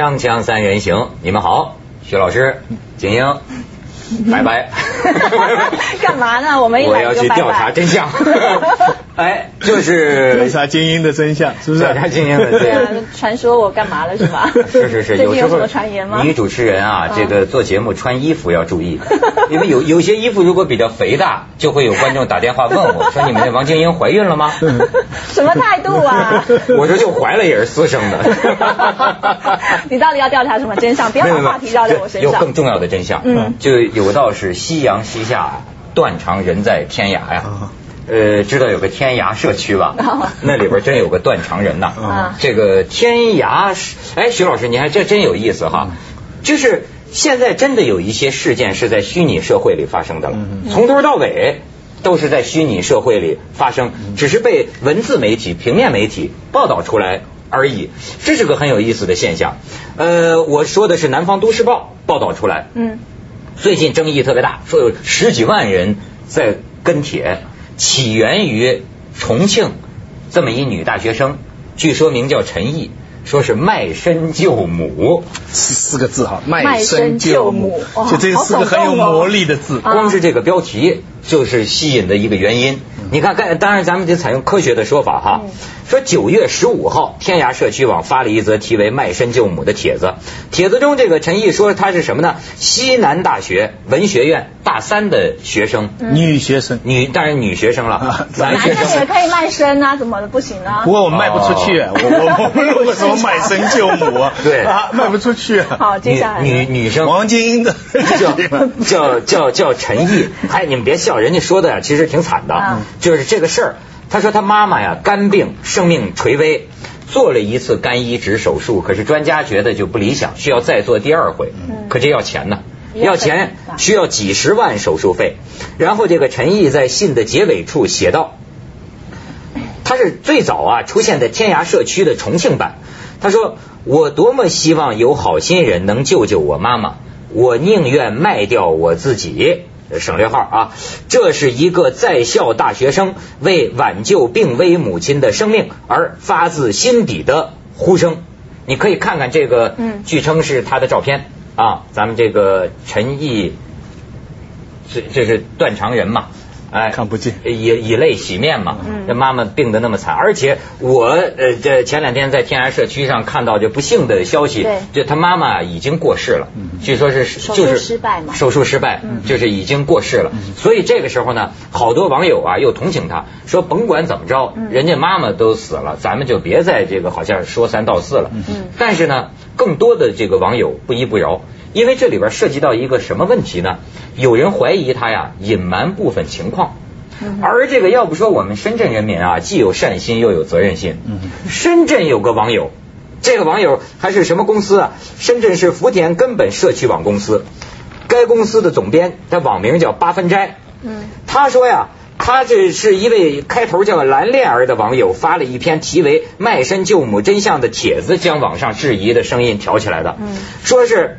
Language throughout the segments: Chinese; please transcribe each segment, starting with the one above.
锵锵三人行，你们好，徐老师，景英，拜拜。干嘛呢？我们一我来就拜要去调查。真相。哎，就是调查精英的真相，是不是？调查精英的真相，传说我干嘛了是吧？是是是，最有什么传言吗？女主持人啊，嗯这个做节目穿衣服要注意，因为有有些衣服如果比较肥大，就会有观众打电话问我说：“你们的王晶英怀孕了吗？”什么态度啊？我说就怀了也是私生的。你到底要调查什么真相？不要话题绕在我身上。有更重要的真相，嗯就有道是夕阳西下，断肠人在天涯呀。啊呃，知道有个天涯社区吧啊？那里边真有个断肠人呐。啊这个天涯是，哎，徐老师，你还这真有意思哈。就是现在真的有一些事件是在虚拟社会里发生的了，嗯从头到尾都是在虚拟社会里发生，只是被文字媒体、平面媒体报道出来而已。这是个很有意思的现象。呃，我说的是南方都市报报道出来，嗯，最近争议特别大，说有十几万人在跟帖，起源于重庆这么一女大学生，据说名叫陈毅，说是卖身救母。四四个字哈，卖卖身身救救母就这四个很有魔力的字。啊光是这个标题就是吸引的一个原因。你看，刚当然咱们得采用科学的说法哈嗯。说九月十五号，天涯社区网发了一则题为“卖身救母”的帖子。帖子中，这个陈毅说他是什么呢？西南大学文学院大三的学生，女学生，女当然女学生了啊，男男学生。生也可以卖身啊，怎么的不行呢不？过我卖不出去，哦我我我们为什么卖身救母啊？对啊，卖不出去。好，接下来女女女生王晶英的叫 叫叫叫陈毅，哎，你们别笑，人家说的呀，其实挺惨的，嗯就是这个事儿。他说他妈妈呀肝病，生命垂危，做了一次肝移植手术，可是专家觉得就不理想，需要再做第二回，嗯可这要钱呢。要钱需要几十万手术费，然后这个陈毅在信的结尾处写道，他是最早啊出现在天涯社区的重庆版。他说：“我多么希望有好心人能救救我妈妈，我宁愿卖掉我自己。”省略号啊，这是一个在校大学生为挽救病危母亲的生命而发自心底的呼声。你可以看看这个，嗯。据称是他的照片啊，咱们这个陈毅，这这是断肠人嘛，哎，看不见以以泪洗面嘛。嗯这妈妈病得那么惨，而且我呃这前两天在天涯社区上看到这不幸的消息对，就他妈妈已经过世了，据说是就是失败嘛手术失败，嗯就是已经过世了。所以这个时候呢，好多网友啊又同情他，说甭管怎么着，嗯人家妈妈都死了，咱们就别在这个好像说三道四了。嗯但是呢，更多的这个网友不依不饶，因为这里边涉及到一个什么问题呢？有人怀疑他呀隐瞒部分情况。嗯而这个要不说我们深圳人民啊，既有善心又有责任心。嗯深圳有个网友，这个网友还是什么公司啊？深圳市福田根本社区网公司，该公司的总编，他网名叫八分斋。嗯他说呀，他这是一位开头叫蓝恋儿的网友发了一篇题为“卖身救母真相”的帖子，将网上质疑的声音挑起来的。嗯说是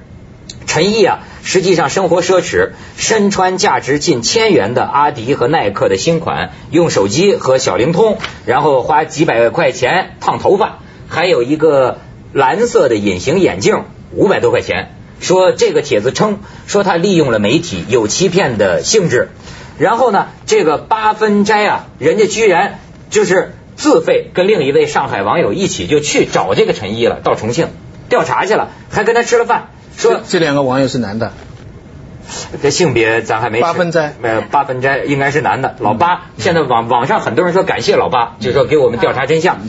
陈毅啊，实际上生活奢侈，身穿价值近千元的阿迪和耐克的新款，用手机和小灵通，然后花几百块钱烫头发，还有一个蓝色的隐形眼镜，五百多块钱。说这个帖子称说他利用了媒体有欺骗的性质，然后呢，这个八分斋啊，人家居然就是自费跟另一位上海网友一起就去找这个陈毅了，到重庆调查去了，还跟他吃了饭，说这这两个网友是男的，这性别咱还没八分斋呃，八分斋应该是男的，老八。现在网网上很多人说感谢老八，就说给我们调查真相。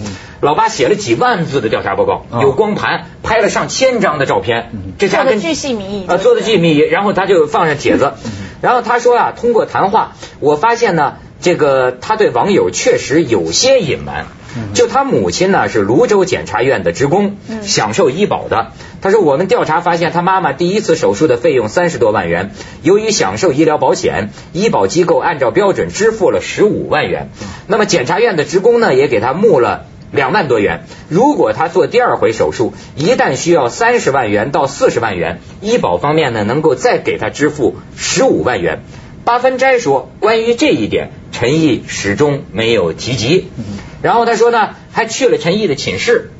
老八写了几万字的调查报告，哦有光盘，拍了上千张的照片，这下跟做的巨细靡遗啊，做的巨密，然后他就放上帖子，然后他说啊，通过谈话，我发现呢，这个他对网友确实有些隐瞒。就他母亲呢是泸州检察院的职工，嗯享受医保的。他说我们调查发现，他妈妈第一次手术的费用三十多万元，由于享受医疗保险，医保机构按照标准支付了十五万元。那么检察院的职工呢也给他募了。两万多元，如果他做第二回手术，一旦需要三十万元到四十万元，医保方面呢能够再给他支付十五万元。八分斋说，关于这一点，陈毅始终没有提及。然后他说呢，还去了陈毅的寝室，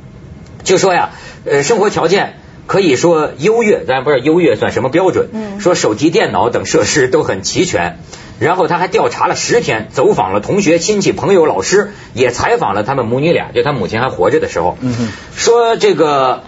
就说呀，呃，生活条件可以说优越，咱不知道优越算什么标准。嗯说手机电脑等设施都很齐全。然后他还调查了十天，走访了同学、亲戚、朋友、老师，也采访了他们母女俩，就他母亲还活着的时候。嗯说这个，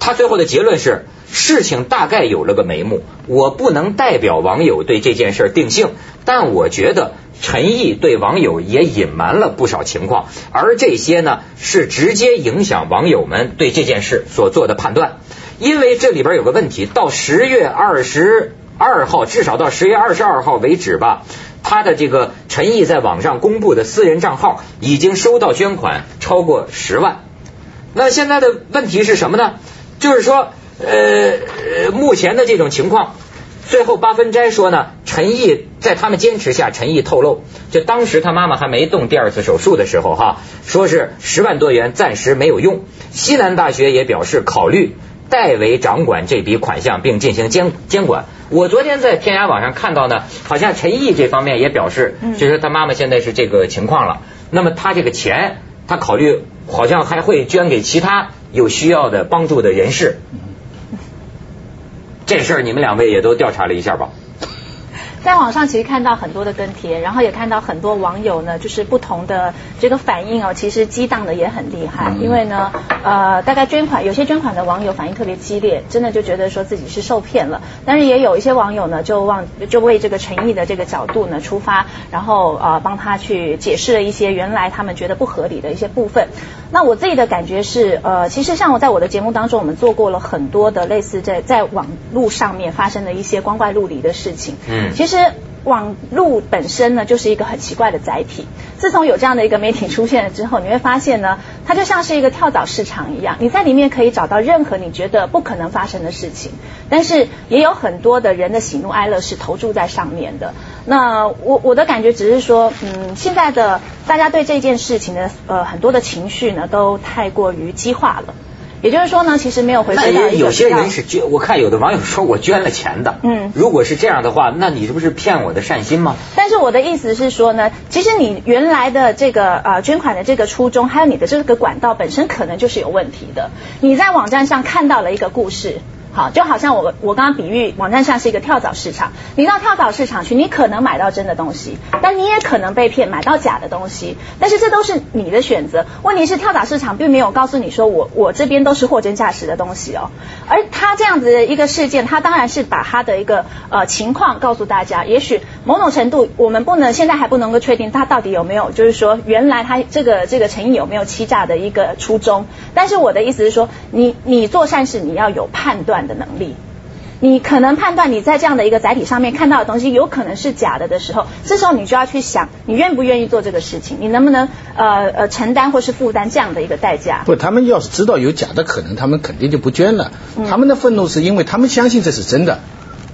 他最后的结论是，事情大概有了个眉目。我不能代表网友对这件事定性，但我觉得陈毅对网友也隐瞒了不少情况，而这些呢，是直接影响网友们对这件事所做的判断。因为这里边有个问题，到十月二十二号，至少到十月二十二号为止吧，他的这个陈毅在网上公布的私人账号已经收到捐款超过十万。那现在的问题是什么呢？就是说，呃，目前的这种情况，最后八分斋说呢，陈毅在他们坚持下，陈毅透露，就当时他妈妈还没动第二次手术的时候，哈，说是十万多元暂时没有用。西南大学也表示考虑代为掌管这笔款项，并进行监监管。我昨天在天涯网上看到呢，好像陈毅这方面也表示，嗯就是他妈妈现在是这个情况了。那么他这个钱，他考虑好像还会捐给其他有需要的帮助的人士。这事儿你们两位也都调查了一下吧？在网上其实看到很多的跟帖，然后也看到很多网友呢，就是不同的这个反应哦，其实激荡的也很厉害。因为呢，呃，大概捐款有些捐款的网友反应特别激烈，真的就觉得说自己是受骗了。但是也有一些网友呢，就往就为这个诚意的这个角度呢出发，然后呃帮他去解释了一些原来他们觉得不合理的一些部分。那我自己的感觉是，呃，其实像我在我的节目当中，我们做过了很多的类似在在网络上面发生的一些光怪陆离的事情。嗯其实网络本身呢，就是一个很奇怪的载体。自从有这样的一个媒体出现了之后，你会发现呢，它就像是一个跳蚤市场一样，你在里面可以找到任何你觉得不可能发生的事情，但是也有很多的人的喜怒哀乐是投注在上面的。那我我的感觉只是说，嗯，现在的大家对这件事情的呃很多的情绪呢，都太过于激化了。也就是说呢，其实没有回那归到一个也有些人是捐，我看有的网友说我捐了钱的。嗯如果是这样的话，那你这不是骗我的善心吗？但是我的意思是说呢，其实你原来的这个呃捐款的这个初衷，还有你的这个管道本身可能就是有问题的。你在网站上看到了一个故事。好，就好像我我刚刚比喻，网站上是一个跳蚤市场，你到跳蚤市场去，你可能买到真的东西，但你也可能被骗买到假的东西，但是这都是你的选择。问题是跳蚤市场并没有告诉你说我我这边都是货真价实的东西哦，而他这样子的一个事件，他当然是把他的一个呃情况告诉大家，也许某种程度我们不能现在还不能够确定他到底有没有，就是说原来他这个这个诚意有没有欺诈的一个初衷，但是我的意思是说，你你做善事你要有判断的能力。你可能判断你在这样的一个载体上面看到的东西有可能是假的的时候，这时候你就要去想，你愿不愿意做这个事情，你能不能呃呃承担或是负担这样的一个代价？不，他们要是知道有假的可能，他们肯定就不捐了。他们的愤怒是因为他们相信这是真的，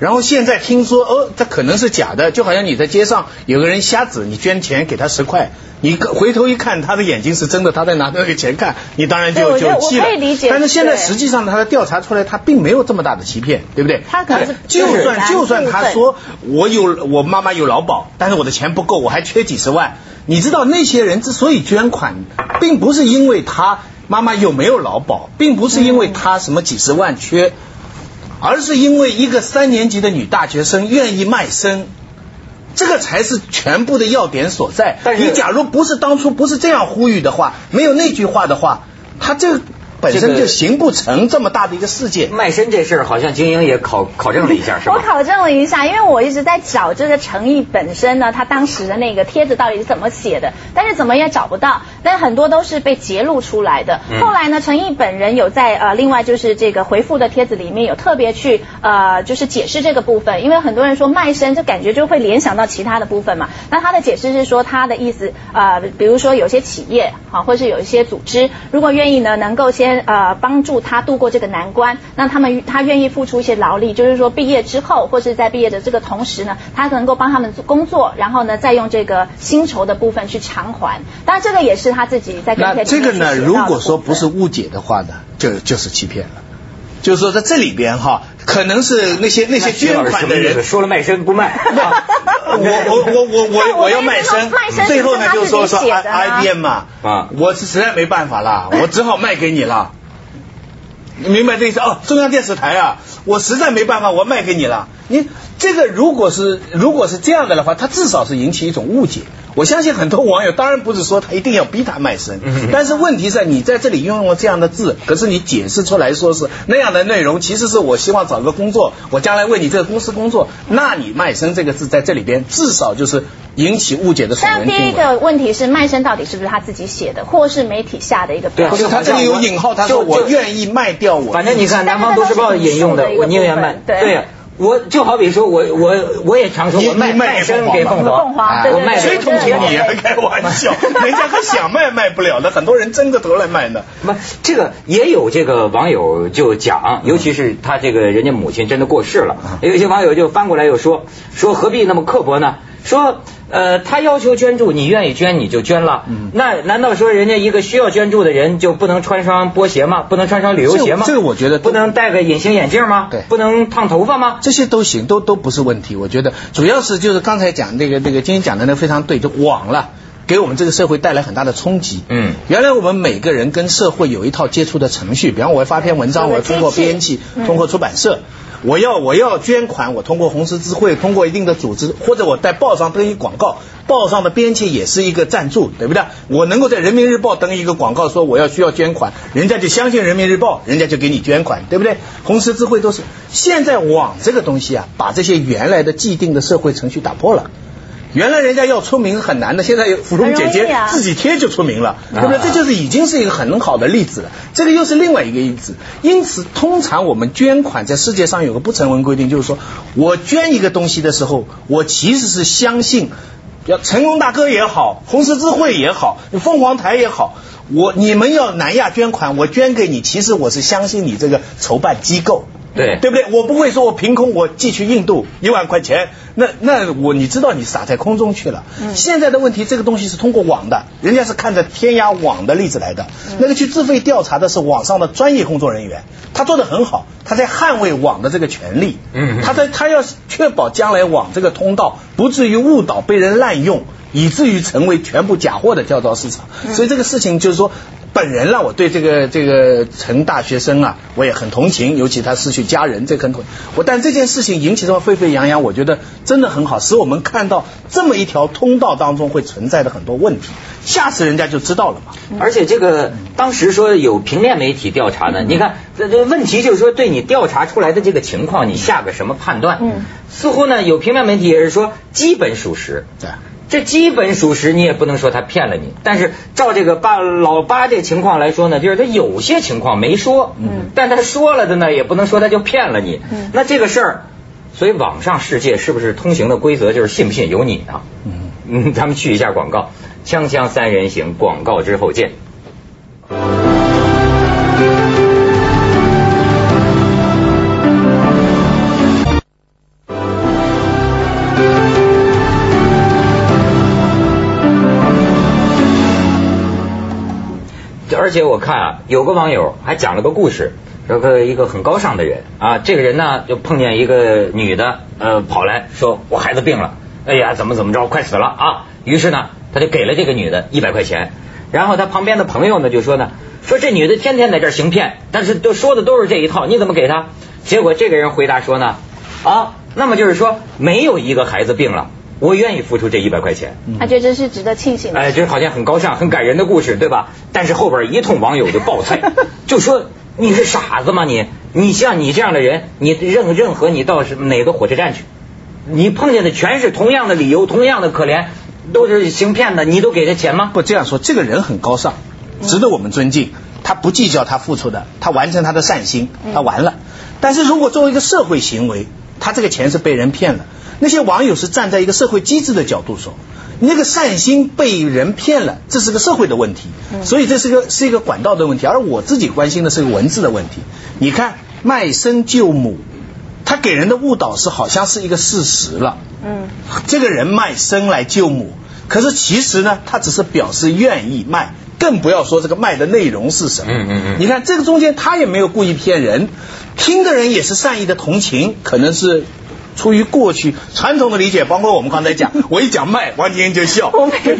然后现在听说哦，这可能是假的，就好像你在街上有个人瞎子，你捐钱给他十块，你回头一看他的眼睛是真的，他在拿那个钱看，你当然就就气了。但是现在实际上他的调查出来，他并没有这么大的欺骗，对不对？他可能是就算就算他说我有我妈妈有劳保，但是我的钱不够，我还缺几十万。你知道那些人之所以捐款，并不是因为他妈妈有没有劳保，并不是因为他什么几十万缺，而是因为一个三年级的女大学生愿意卖身。这个才是全部的要点所在。但你假如不是当初不是这样呼吁的话，没有那句话的话，他这本身就形不成这么大的一个世界。卖身这事儿，好像精英也考考证了一下，是吧？我考证了一下，因为我一直在找这个诚意本身呢，他当时的那个帖子到底是怎么写的，但是怎么也找不到，但很多都是被揭露出来的。嗯后来呢，诚意本人有在呃另外就是这个回复的帖子里面有特别去呃就是解释这个部分，因为很多人说卖身，就感觉就会联想到其他的部分嘛。那他的解释是说他的意思呃，比如说有些企业啊，或是有一些组织，如果愿意呢，能够先呃帮助他度过这个难关，那他们他愿意付出一些劳力，就是说毕业之后或是在毕业的这个同时呢，他能够帮他们做工作，然后呢再用这个薪酬的部分去偿还。当然这个也是他自己在跟这个呢，如果说不是误解的话呢，就就是欺骗了。就是说在这里边哈，可能是那些那些捐款的人，说了卖身不卖，我我我我我我要卖身卖身，最后呢就说说自己写的啊 I B M 嘛，啊我是实在没办法了，我只好卖给你了。你明白这意思哦？中央电视台啊，我实在没办法，我卖给你了。你这个如果是如果是这样的的话，它至少是引起一种误解。我相信很多网友当然不是说他一定要逼他卖身，但是问题在你在这里用了这样的字，可是你解释出来说是那样的内容，其实是我希望找个工作，我将来为你这个公司工作，那你卖身这个字在这里边至少就是引起误解的。但第一个问题是卖身到底是不是他自己写的，或是媒体下的一个标？不是他这里有引号，他说我愿意卖掉我。反正你看《南方都市报》引用的，我宁愿卖。对。我就好比说，我我我也常说，我卖卖身给凤凰，我卖谁同情你啊？开玩笑，人家还想卖卖不了的，很多人争着头来卖呢。不，这个也有这个网友就讲，尤其是他这个人家母亲真的过世了，有些网友就翻过来又说，说何必那么刻薄呢？说，呃，他要求捐助，你愿意捐你就捐了。那难道说人家一个需要捐助的人就不能穿双波鞋吗？不能穿双旅游鞋吗？这个我觉得不能戴个隐形眼镜吗？对，不能烫头发吗？这些都行，都都不是问题。我觉得主要是就是刚才讲那个那个今天讲的那非常对，就网了，给我们这个社会带来很大的冲击。嗯，原来我们每个人跟社会有一套接触的程序，比方我要发篇文章，我要通过编辑，通过出版社。我要我要捐款，我通过红十字会，通过一定的组织，或者我在报上登一广告，报上的编辑也是一个赞助，对不对？我能够在人民日报登一个广告，说我要需要捐款，人家就相信人民日报，人家就给你捐款，对不对？红十字会都是。现在网这个东西啊，把这些原来的既定的社会程序打破了。原来人家要出名很难的，现在芙蓉姐姐自己贴就出名了，对不对？这就是已经是一个很好的例子了。这个又是另外一个例子。因此，通常我们捐款在世界上有个不成文规定，就是说我捐一个东西的时候，我其实是相信，要成龙大哥也好，红十字会也好，凤凰台也好，我你们要南亚捐款，我捐给你，其实我是相信你这个筹办机构。对对不对？我不会说我凭空我寄去印度一万块钱，那那我你知道你撒在空中去了。现在的问题，这个东西是通过网的，人家是看着天涯网的例子来的。那个去自费调查的是网上的专业工作人员，他做的很好，他在捍卫网的这个权利。嗯，他在他要确保将来网这个通道不至于误导被人滥用，以至于成为全部假货的跳蚤市场。所以这个事情就是说。本人呢，我对这个这个陈大学生啊，我也很同情，尤其他失去家人，这很同。我但这件事情引起这么沸沸扬扬，我觉得真的很好，使我们看到这么一条通道当中会存在的很多问题，下次人家就知道了嘛。而且这个当时说有平面媒体调查呢，你看这这问题就是说，对你调查出来的这个情况，你下个什么判断？嗯，似乎呢有平面媒体也是说基本属实。对。这基本属实，你也不能说他骗了你。但是照这个八老八这情况来说呢，就是他有些情况没说，嗯，但他说了的呢，也不能说他就骗了你。嗯，那这个事儿，所以网上世界是不是通行的规则就是信不信由你呢？嗯嗯，咱们去一下广告，锵锵三人行，广告之后见。而且我看啊，有个网友还讲了个故事，说个一个很高尚的人啊，这个人呢就碰见一个女的，呃，跑来说我孩子病了，哎呀，怎么怎么着，快死了啊！于是呢，他就给了这个女的一百块钱，然后他旁边的朋友呢就说呢，说这女的天天在这儿行骗，但是都说的都是这一套，你怎么给她？结果这个人回答说呢，啊，那么就是说没有一个孩子病了。我愿意付出这一百块钱，他觉得这是值得庆幸的。哎，这好像很高尚、很感人的故事，对吧？但是后边一通网友就爆菜，就说你是傻子吗？你你像你这样的人，你任任何你到是哪个火车站去，你碰见的全是同样的理由、同样的可怜，都是行骗的，你都给他钱吗？不这样说，这个人很高尚，值得我们尊敬。他不计较他付出的，他完成他的善心，他完了。但是如果作为一个社会行为，他这个钱是被人骗了。那些网友是站在一个社会机制的角度说，那个善心被人骗了，这是个社会的问题，所以这是个是一个管道的问题。而我自己关心的是个文字的问题。你看卖身救母，他给人的误导是好像是一个事实了。嗯，这个人卖身来救母，可是其实呢，他只是表示愿意卖，更不要说这个卖的内容是什么。嗯嗯嗯。你看这个中间他也没有故意骗人，听的人也是善意的同情，可能是。出于过去传统的理解，包括我们刚才讲，我一讲卖，王天就笑？王天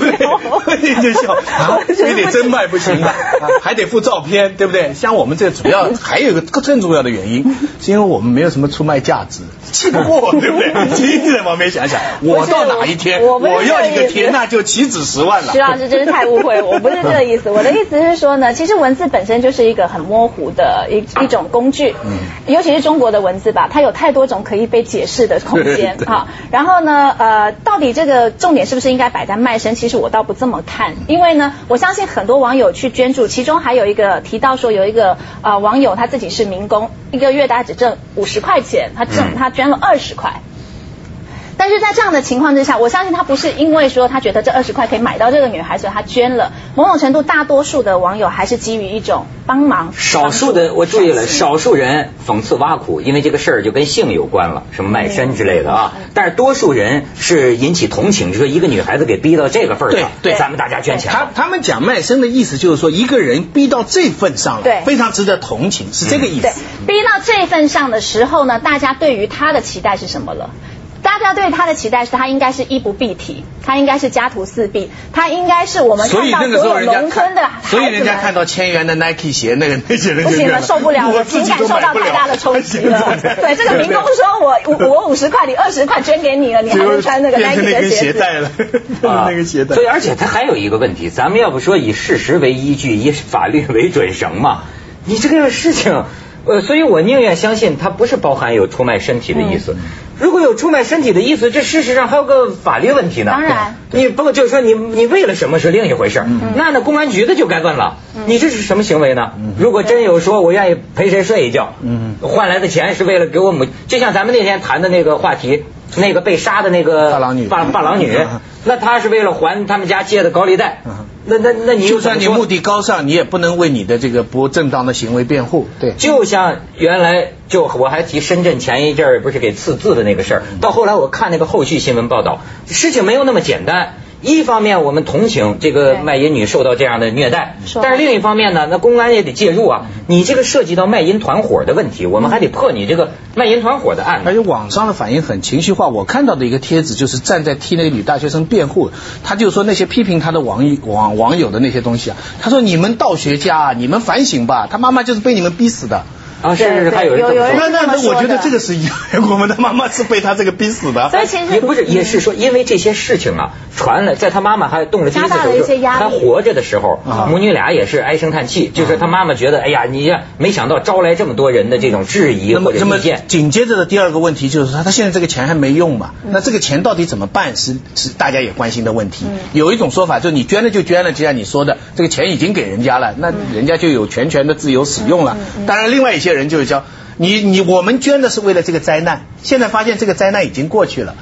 就笑，啊，非得真卖不行的，啊还得附照片，对不对？像我们这主要还有一个更重要的原因，是因为我们没有什么出卖价值，气不过，对不对？你在旁边想想，我到哪一天我要一个天，那就岂止十万了徐。老师真是太误会了，我不是这个意思。我的意思是说呢，其实文字本身就是一个很模糊的一一种工具，嗯尤其是中国的文字吧，它有太多种可以被解释的空间哈。然后呢，呃，到底这个重点是不是应该摆在卖身？其实我倒不这么看，因为呢，我相信很多网友去捐助，其中还有一个提到说有一个呃网友他自己是民工，一个月大概只挣五十块钱，他挣嗯他捐了二十块。但是在这样的情况之下，我相信他不是因为说他觉得这二十块可以买到这个女孩，所以他捐了。某种程度，大多数的网友还是基于一种帮忙。少数的我注意了，少数人讽刺挖苦，因为这个事儿就跟性有关了，什么卖身之类的啊。嗯但是多数人是引起同情，就说一个女孩子给逼到这个份儿上，对对咱们大家捐钱。他他们讲卖身的意思就是说，一个人逼到这份上了，对非常值得同情，是这个意对思。，逼到这份上的时候呢，大家对于他的期待是什么了？大家对他的期待是他应该是衣不蔽体，他应该是家徒四壁，他应该是我们看到所有农村的孩，子。所以人家看到千元的 Nike 鞋，那个那些人就不行了，受不了了，我情感受到太大的冲击了。对，这个民工说我我我五十块，你二十块捐给你了，你还能穿那个 Nike 的鞋子？鞋带了，啊那个鞋带所。以，而且他还有一个问题，咱们要不说以事实为依据，以法律为准绳嘛？你这个事情，呃，所以我宁愿相信它不是包含有出卖身体的意嗯思。如果有出卖身体的意思，这事实上还有个法律问题呢。当然。你不就是说你你为了什么是另一回事那那公安局的就该问了，你这是什么行为呢？如果真有说我愿意陪谁睡一觉，嗯。换来的钱是为了给我母，就像咱们那天谈的那个话题，那个被杀的那个发发发廊女嗯，那她是为了还他们家借的高利贷嗯，那那那你就算你目的高尚，你也不能为你的这个不正当的行为辩护。对，就像原来就我还提深圳前一阵儿不是给刺字的那个事儿，到后来我看那个后续新闻报道，事情没有那么简单。一方面我们同情这个卖淫女受到这样的虐待，但是另一方面呢，那公安也得介入啊。你这个涉及到卖淫团伙的问题，我们还得破你这个卖淫团伙的案子。而且网上的反应很情绪化。我看到的一个帖子就是站在替那个女大学生辩护，他就说那些批评他的网友网网友的那些东西啊，他说你们道学家啊，你们反省吧，他妈妈就是被你们逼死的。啊，是是是，对还有人那那那，我觉得这个是 我们的妈妈是被他这个逼死的。所以其实也不是，也是说，因为这些事情啊，传了，在他妈妈还动了第一次手术还活着的时候，啊母女俩也是唉声叹气，就是他妈妈觉得，哎呀，你呀，没想到招来这么多人的这种质疑或者那么那么意见。紧接着的第二个问题就是说，他现在这个钱还没用嘛？嗯那这个钱到底怎么办是是大家也关心的问题。有一种说法就是你捐了就捐了，就像你说的，这个钱已经给人家了，那人家就有全权的自由使用了。当然，另外一些人就是叫你你我们捐的是为了这个灾难，现在发现这个灾难已经过去了。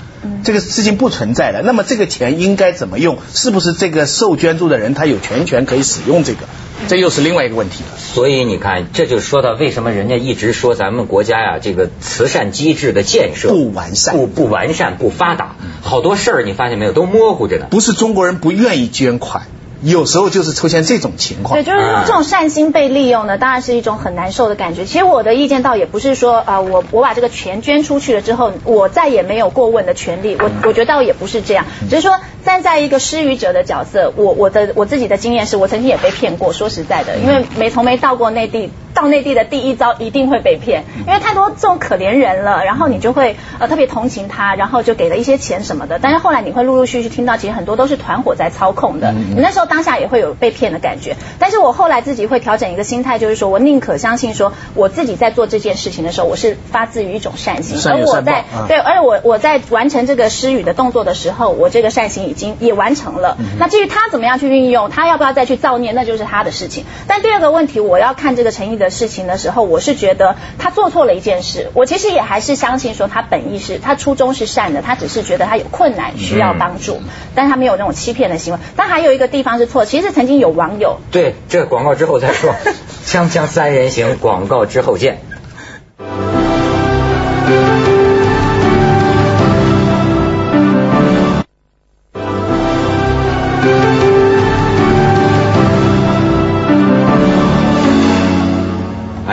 这个事情不存在了，那么这个钱应该怎么用？是不是这个受捐助的人他有全权可以使用这个？这又是另外一个问题了。所以你看，这就说到为什么人家一直说咱们国家呀，这个慈善机制的建设不完善不不完善、不发达，好多事儿你发现没有，都模糊着呢。不是中国人不愿意捐款，有时候就是出现这种情况对，。就是说这种善心被利用呢，当然是一种很难受的感觉。其实我的意见倒也不是说啊、呃我我把这个钱捐出去了之后，我再也没有过问的权利。我我觉得倒也不是这样，只是说站在一个施予者的角色，我我的我自己的经验是我曾经也被骗过。说实在的，因为没从没到过内地，到内地的第一招一定会被骗，因为太多这种可怜人了，然后你就会呃特别同情他，然后就给了一些钱什么的。但是后来你会陆陆续续听到，其实很多都是团伙在操控的。你那时候当下也会有被骗的感觉，但是我后来自己会调整一个心态，就是说我宁可相信说我自己在做这件事情的时候，我是发自于一种善心，而我在对，而我我在完成这个施予的动作的时候，我这个善行已经也完成了。那至于他怎么样去运用，他要不要再去造孽，那就是他的事情。但第二个问题，我要看这个诚意的事情的时候，我是觉得他做错了一件事。我其实也还是相信说他本意是他初衷是善的，他只是觉得他有困难需要帮助，但是他没有那种欺骗的行为。但还有一个地方是错，其实曾经有网友对，这个广告之后再说。锵锵三人行，广告之后见。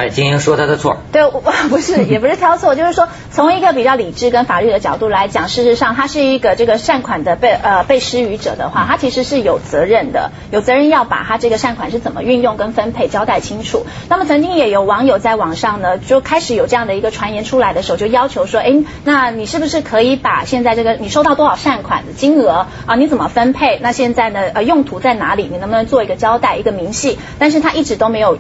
金英说他的错。对，我不是，也不是挑错，就是说从一个比较理智跟法律的角度来讲，事实上他是一个这个善款的被呃被施予者的话，他其实是有责任的，有责任要把他这个善款是怎么运用跟分配交代清楚。那么曾经也有网友在网上呢，就开始有这样的一个传言出来的时候，就要求说，哎，那你是不是可以把现在这个你收到多少善款的金额啊，你怎么分配？那现在呢，呃，用途在哪里？你能不能做一个交代，一个明细？但是他一直都没有。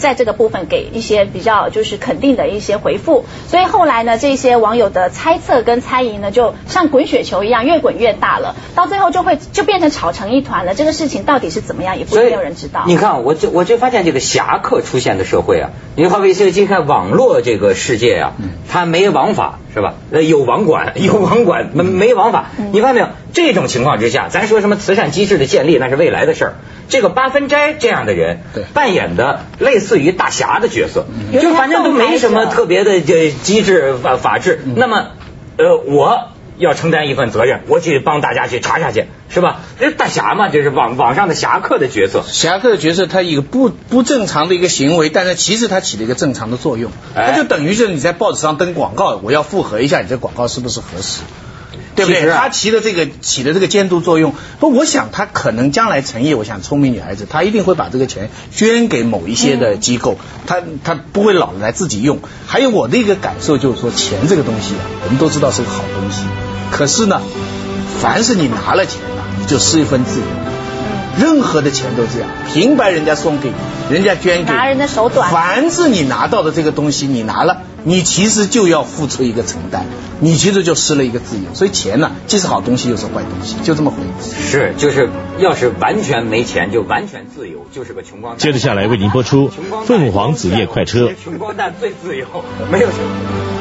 在这个部分给一些比较就是肯定的一些回复，所以后来呢，这些网友的猜测跟猜疑呢，就像滚雪球一样，越滚越大了，到最后就会就变成吵成一团了。这个事情到底是怎么样，也不没有人知道。你看，我就我就发现这个侠客出现的社会啊，你好比现在看网络这个世界啊，它没王法是吧？呃，有网管，有网管，没没王法。你发现没有？这种情况之下，咱说什么慈善机制的建立，那是未来的事儿。这个八分斋这样的人，扮演的类似于大侠的角色，就反正都没什么特别的这机制法法治。那么，呃，我要承担一份责任，我去帮大家去查查去，是吧？这大侠嘛，就是网网上的侠客的角色。侠客的角色，他一个不不正常的一个行为，但是其实他起了一个正常的作用。他就等于是你在报纸上登广告，我要复核一下你这广告是不是合适。对不对？他起的这个起的这个监督作用，不，我想他可能将来成业，我想聪明女孩子，她一定会把这个钱捐给某一些的机构，她她不会老来自己用。还有我的一个感受就是说，钱这个东西啊，我们都知道是个好东西，可是呢，凡是你拿了钱了，你就失一份自由。任何的钱都这样，平白人家送给你，人家捐给，拿人的手短。凡是你拿到的这个东西，你拿了，你其实就要付出一个承担，你其实就失了一个自由。所以钱呢，既是好东西，又是坏东西，就这么回事。是，就是要是完全没钱，就完全自由，就是个穷光蛋。接着下来为您播出《凤凰子夜快车》。穷光蛋最自由，没有什么。